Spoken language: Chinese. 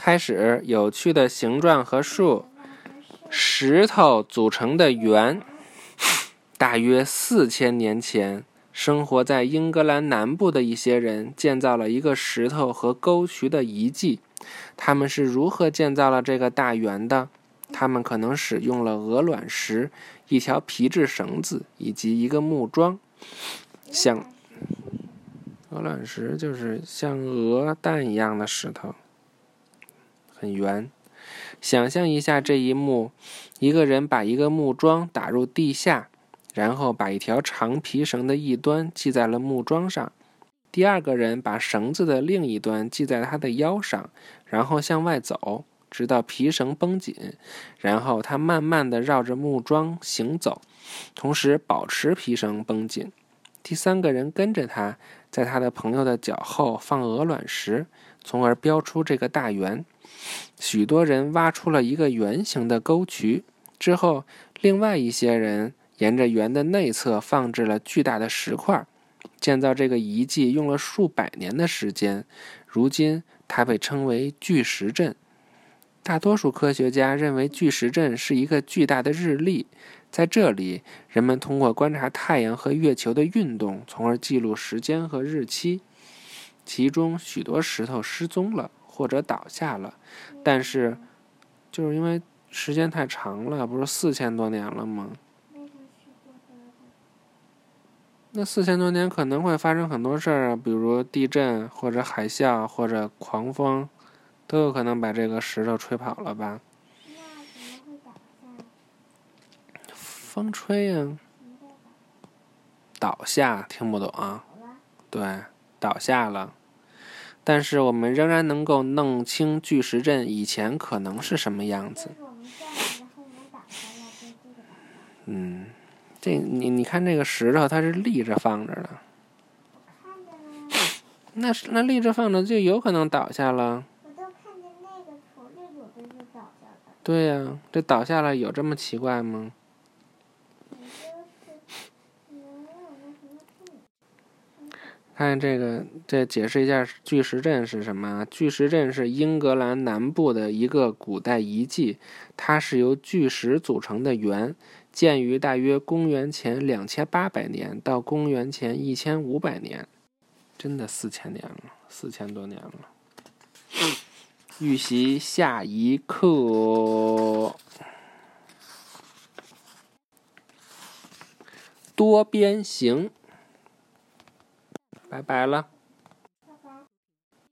开始有趣的形状和树，石头组成的圆。大约四千年前，生活在英格兰南部的一些人建造了一个石头和沟渠的遗迹。他们是如何建造了这个大圆的？他们可能使用了鹅卵石、一条皮质绳子以及一个木桩。像鹅卵石就是像鹅蛋一样的石头。很圆，想象一下这一幕：一个人把一个木桩打入地下，然后把一条长皮绳的一端系在了木桩上；第二个人把绳子的另一端系在他的腰上，然后向外走，直到皮绳绷紧，然后他慢慢的绕着木桩行走，同时保持皮绳绷紧。第三个人跟着他，在他的朋友的脚后放鹅卵石，从而标出这个大圆。许多人挖出了一个圆形的沟渠，之后，另外一些人沿着圆的内侧放置了巨大的石块。建造这个遗迹用了数百年的时间，如今它被称为巨石阵。大多数科学家认为巨石阵是一个巨大的日历，在这里，人们通过观察太阳和月球的运动，从而记录时间和日期。其中许多石头失踪了。或者倒下了，但是就是因为时间太长了，不是四千多年了吗？那四千多年可能会发生很多事儿啊，比如地震或者海啸或者狂风，都有可能把这个石头吹跑了吧？风吹呀。倒下听不懂啊？对，倒下了。但是我们仍然能够弄清巨石阵以前可能是什么样子。嗯，这你你看这个石头，它是立着放着的。那是那立着放着就有可能倒下了。对呀，这倒下了有这么奇怪吗？看这个，再解释一下巨石阵是什么？巨石阵是英格兰南部的一个古代遗迹，它是由巨石组成的圆，建于大约公元前两千八百年到公元前一千五百年，真的四千年了，四千多年了。预习下一课，多边形。拜拜了。